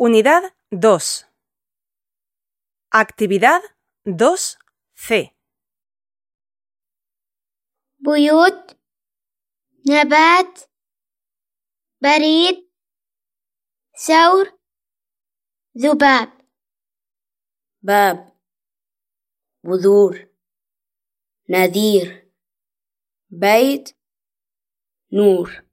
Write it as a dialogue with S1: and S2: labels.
S1: Unidad 2. Actividad 2C.
S2: بيوت نبات بريد ثور ذباب
S3: باب بذور نذير بيت نور